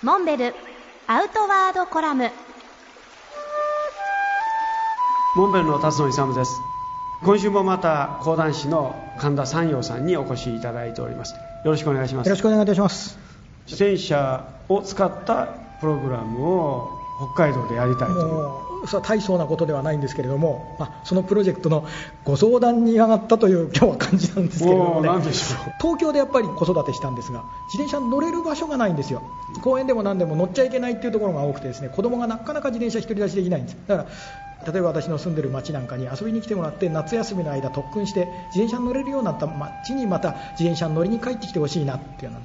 モンベルアウトワードコラム。モンベルの辰野勇です。今週もまた講談師の神田三陽さんにお越しいただいております。よろしくお願いします。よろしくお願いいたします。自転車を使ったプログラムを北海道でやりたいというもうそれは大層なことではないんですけれども、まあ、そのプロジェクトのご相談に上がったという今日は感じなんですけれども、ね、東京でやっぱり子育てしたんですが自転車に乗れる場所がないんですよ。公園でも何でも乗っちゃいけないっていうところが多くてですね子供がなかなか自転車独り立ちできないんですだから例えば私の住んでる町なんかに遊びに来てもらって夏休みの間特訓して自転車に乗れるようになった町にまた自転車に乗りに帰ってきてほしいなっていうよ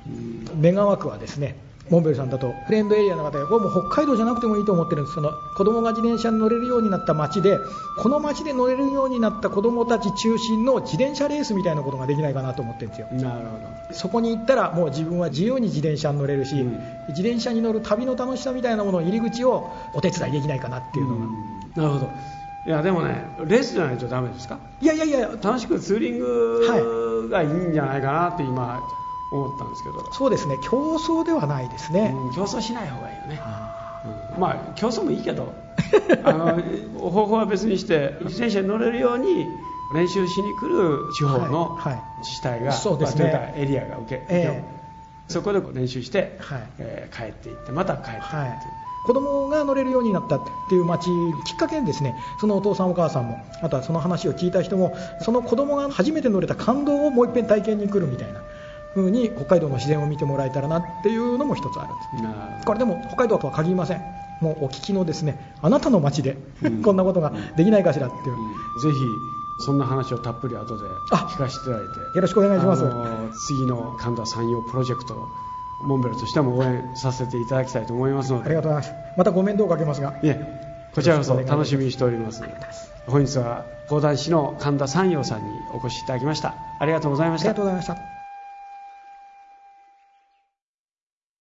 うな願わくはですねモンベルさんだとフレンドエリアの方がこれもう北海道じゃなくてもいいと思ってるんです。その子供が自転車に乗れるようになった街でこの街で乗れるようになった子供たち中心の自転車レースみたいなことができないかなと思ってるんですよ。なるほそこに行ったらもう自分は自由に自転車に乗れるし、うん自転車に乗る旅の楽しさみたいなものの入り口をお手伝いできないかなっていうのが、どなるほど。いやでもねレースじゃないとダメですか？いやいやいや。楽しくツーリングがいいんじゃないかなって今思ったんですけど、そうですね。競争ではないですね、うん競争しない方がいいよね、あうん。まあ競争もいいけどあの方法は別にして自転車に乗れるように練習しに来る地方のはいはい。自治体が、そうですね。まあというかエリアが受け、えそこで練習して、はい。えー帰っていってまた帰っていくってはい。子供が乗れるようになったっていう街きっかけにですねそのお父さんお母さんもあとはその話を聞いた人もその子供が初めて乗れた感動をもう一遍体験に来るみたいな風に北海道の自然を見てもらえたらなっていうのも一つあるんです。これでも北海道とは限りません。もうお聞きのですねあなたの街で、うん。こんなことができないかしらっていう、ぜひそんな話をたっぷり後であ聞かせていただいて。よろしくお願いします。次の神田山陽プロジェクトモンベルとしても応援させていただきたいと思いますので。ありがとうございます。またご面倒をかけますが。いえこちらこそ楽しみにしております。本日は講談師の神田山陽さんにお越しいただきました。ありがとうございました。ありがとうございました